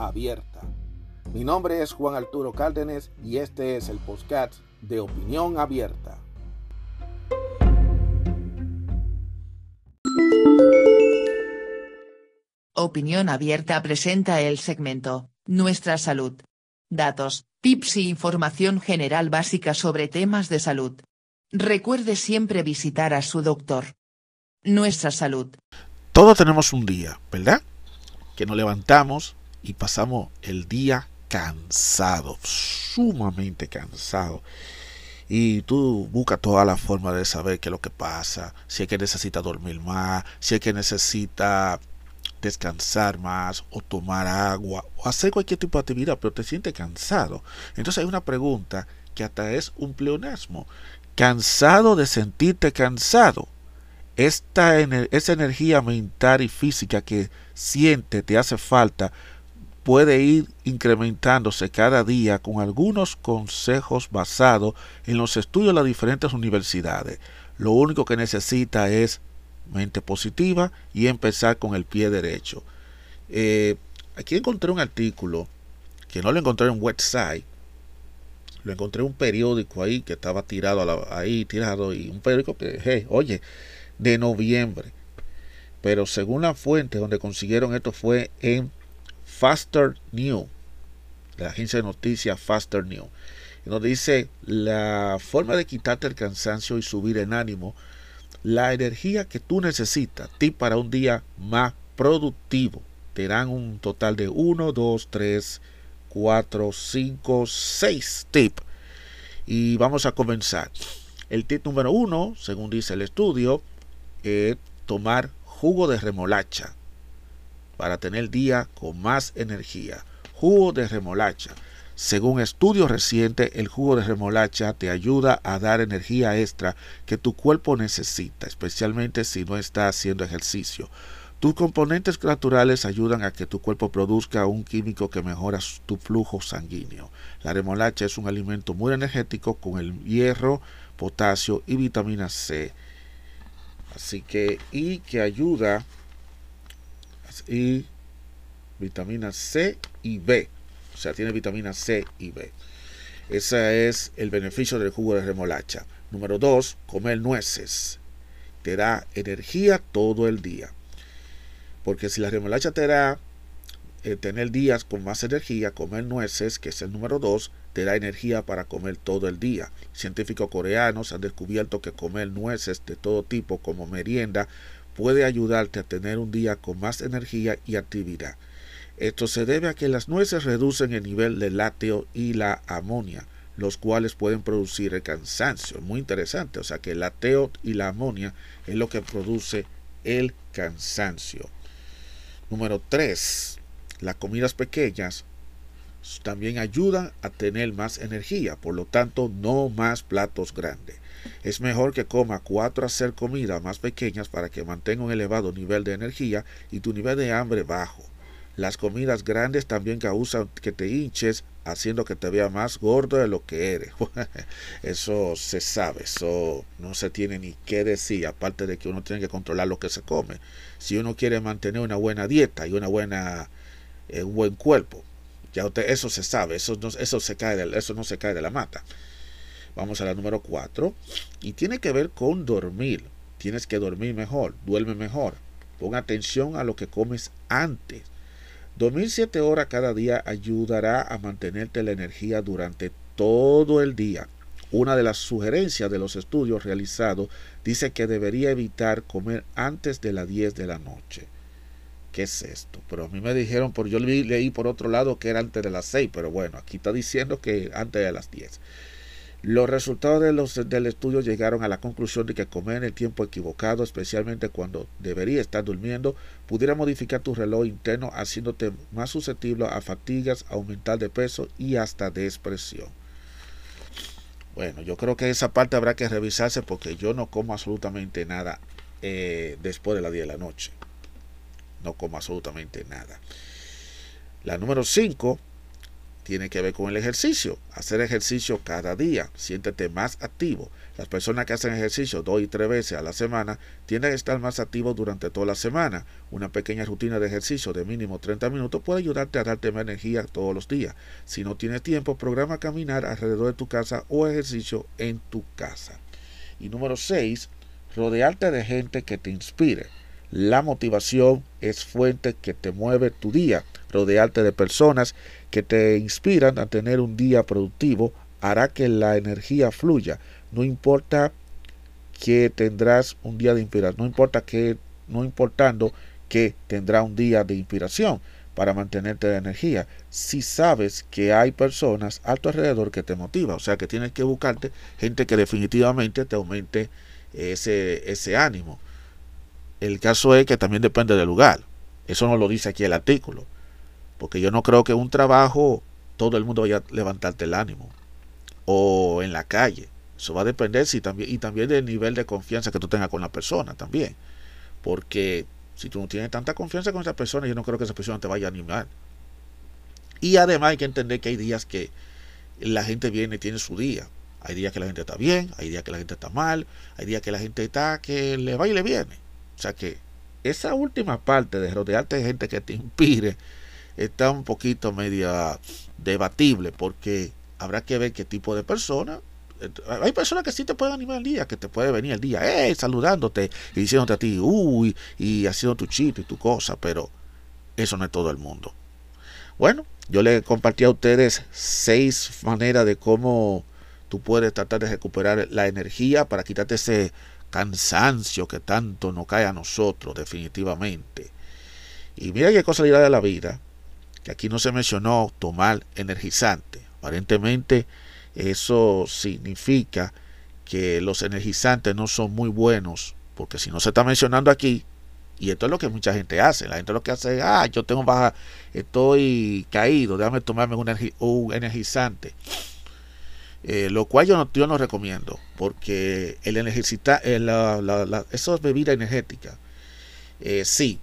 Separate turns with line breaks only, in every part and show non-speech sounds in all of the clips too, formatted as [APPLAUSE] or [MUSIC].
abierta. Mi nombre es Juan Arturo Cárdenas y este es el podcast de Opinión Abierta.
Opinión Abierta presenta el segmento, Nuestra Salud. Datos, tips y información general básica sobre temas de salud. Recuerde siempre visitar a su doctor. Nuestra salud.
Todos tenemos un día, ¿verdad? Que nos levantamos y pasamos el día cansado, sumamente cansado. Y tú buscas toda la forma de saber qué es lo que pasa, si es que necesita dormir más, si es que necesita descansar más o tomar agua o hacer cualquier tipo de actividad, pero te sientes cansado. Entonces hay una pregunta que hasta es un pleonasmo. Cansado de sentirte cansado. Esta esa energía mental y física que siente te hace falta puede ir incrementándose cada día con algunos consejos basados en los estudios de las diferentes universidades. Lo único que necesita es mente positiva y empezar con el pie derecho. Eh, aquí encontré un artículo que no lo encontré en un website, lo encontré en un periódico ahí que estaba tirado ahí, tirado, y un periódico que, oye, de noviembre. Pero según la fuente donde consiguieron esto fue en Faster New, la agencia de noticias Faster New, donde dice la forma de quitarte el cansancio y subir en ánimo la energía que tú necesitas ti para un día más productivo. Te dan un total de 1, 2, 3, 4, 5, 6 tips. Y vamos a comenzar. El tip número 1, según dice el estudio, es tomar jugo de remolacha para tener el día con más energía. Jugo de remolacha. Según estudios recientes, el jugo de remolacha te ayuda a dar energía extra que tu cuerpo necesita, especialmente si no está haciendo ejercicio. Tus componentes naturales ayudan a que tu cuerpo produzca un químico que mejora tu flujo sanguíneo. La remolacha es un alimento muy energético con el hierro, potasio y vitamina C. Así que, y que ayuda, y vitamina C y B o sea, tiene vitamina C y B. Ese es el beneficio del jugo de remolacha. Número 2, comer nueces. Te da energía todo el día. Porque si la remolacha te da eh, tener días con más energía, comer nueces, que es el número 2, te da energía para comer todo el día. Científicos coreanos han descubierto que comer nueces de todo tipo como merienda puede ayudarte a tener un día con más energía y actividad. Esto se debe a que las nueces reducen el nivel de lácteo y la amonia, los cuales pueden producir el cansancio. Muy interesante, o sea que el lácteo y la amonia es lo que produce el cansancio. Número 3. Las comidas pequeñas también ayudan a tener más energía, por lo tanto no más platos grandes. Es mejor que coma 4 a hacer comidas más pequeñas para que mantenga un elevado nivel de energía y tu nivel de hambre bajo. Las comidas grandes también causan que te hinches, haciendo que te vea más gordo de lo que eres. [LAUGHS] eso se sabe, eso no se tiene ni que decir, aparte de que uno tiene que controlar lo que se come. Si uno quiere mantener una buena dieta y una buena, eh, un buen cuerpo, ya usted, eso se sabe, eso no, eso, se cae de, eso no se cae de la mata. Vamos a la número 4. Y tiene que ver con dormir. Tienes que dormir mejor, duerme mejor. Pon atención a lo que comes antes. Dormir 7 horas cada día ayudará a mantenerte la energía durante todo el día. Una de las sugerencias de los estudios realizados dice que debería evitar comer antes de las 10 de la noche. ¿Qué es esto? Pero a mí me dijeron, por yo leí por otro lado que era antes de las 6, pero bueno, aquí está diciendo que antes de las 10. Los resultados de los, del estudio llegaron a la conclusión de que comer en el tiempo equivocado, especialmente cuando debería estar durmiendo, pudiera modificar tu reloj interno haciéndote más susceptible a fatigas, aumentar de peso y hasta depresión. Bueno, yo creo que esa parte habrá que revisarse porque yo no como absolutamente nada eh, después de las 10 de la noche. No como absolutamente nada. La número 5 tiene que ver con el ejercicio. Hacer ejercicio cada día, siéntete más activo. Las personas que hacen ejercicio dos y tres veces a la semana tienden a estar más activos durante toda la semana. Una pequeña rutina de ejercicio de mínimo 30 minutos puede ayudarte a darte más energía todos los días. Si no tienes tiempo, programa caminar alrededor de tu casa o ejercicio en tu casa. Y número 6, rodearte de gente que te inspire. La motivación es fuente que te mueve tu día. Rodearte de personas que te inspiran a tener un día productivo hará que la energía fluya. No importa que tendrás un día de inspiración, no importa que, no importando que tendrá un día de inspiración para mantenerte de energía. Si sabes que hay personas a tu alrededor que te motiva, o sea que tienes que buscarte gente que definitivamente te aumente ese, ese ánimo. El caso es que también depende del lugar. Eso no lo dice aquí el artículo. Porque yo no creo que un trabajo todo el mundo vaya a levantarte el ánimo. O en la calle. Eso va a depender si también, y también del nivel de confianza que tú tengas con la persona también. Porque si tú no tienes tanta confianza con esa persona, yo no creo que esa persona te vaya a animar. Y además hay que entender que hay días que la gente viene y tiene su día. Hay días que la gente está bien, hay días que la gente está mal, hay días que la gente está que le va y le viene. O sea que esa última parte de rodearte de gente que te inspire está un poquito media debatible porque habrá que ver qué tipo de persona. Eh, hay personas que sí te pueden animar el día, que te puede venir el día, eh, saludándote y diciéndote a ti, uy, y haciendo tu chiste y tu cosa, pero eso no es todo el mundo. Bueno, yo le compartí a ustedes seis maneras de cómo tú puedes tratar de recuperar la energía para quitarte ese cansancio que tanto nos cae a nosotros, definitivamente. Y mira qué cosa de la vida, que aquí no se mencionó tomar energizante. Aparentemente eso significa que los energizantes no son muy buenos, porque si no se está mencionando aquí, y esto es lo que mucha gente hace, la gente lo que hace es, ah, yo tengo baja, estoy caído, déjame tomarme un, un energizante. Eh, lo cual yo no, yo no recomiendo, porque el energizar, eh, la, la, esas bebidas energéticas, eh, sí,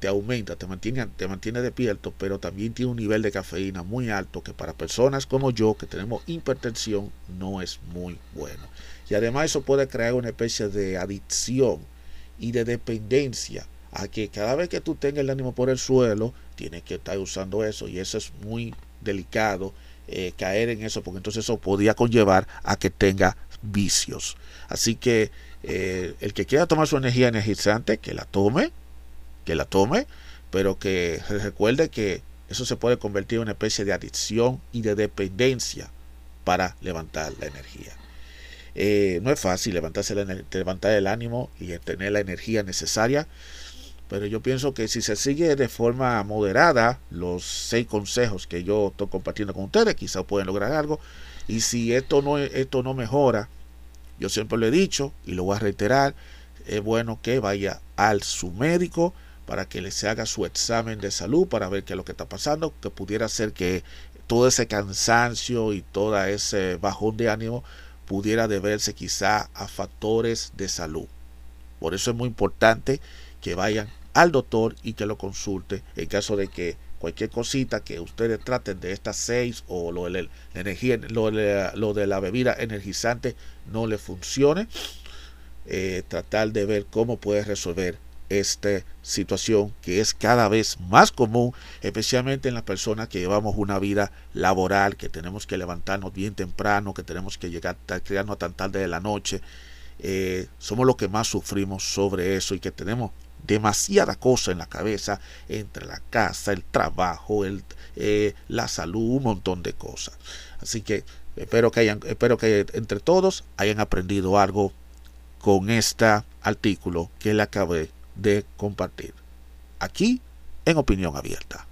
te aumenta, te mantiene, te mantiene despierto, pero también tiene un nivel de cafeína muy alto que para personas como yo, que tenemos hipertensión, no es muy bueno. Y además eso puede crear una especie de adicción y de dependencia a que cada vez que tú tengas el ánimo por el suelo, tienes que estar usando eso y eso es muy delicado eh, caer en eso, porque entonces eso podía conllevar a que tenga vicios. Así que eh, el que quiera tomar su energía energizante, que la tome, que la tome, pero que recuerde que eso se puede convertir en una especie de adicción y de dependencia para levantar la energía. Eh, no es fácil levantarse levantar el ánimo y tener la energía necesaria pero yo pienso que si se sigue de forma moderada los seis consejos que yo estoy compartiendo con ustedes, quizás pueden lograr algo. Y si esto no, esto no mejora, yo siempre lo he dicho y lo voy a reiterar, es bueno que vaya al su médico para que le se haga su examen de salud para ver qué es lo que está pasando, que pudiera ser que todo ese cansancio y todo ese bajón de ánimo pudiera deberse quizá a factores de salud. Por eso es muy importante que vayan al doctor y que lo consulte en caso de que cualquier cosita que ustedes traten de estas seis o lo de la energía, lo de, la bebida energizante no le funcione, eh, tratar de ver cómo puede resolver esta situación que es cada vez más común, especialmente en las personas que llevamos una vida laboral, que tenemos que levantarnos bien temprano, que tenemos que llegar a crearnos tan tarde de la noche. Eh, somos los que más sufrimos sobre eso y que tenemos demasiada cosa en la cabeza entre la casa, el trabajo, el, eh, la salud, un montón de cosas. Así que espero que hayan, espero que entre todos hayan aprendido algo con este artículo que le acabé de compartir. Aquí en Opinión Abierta.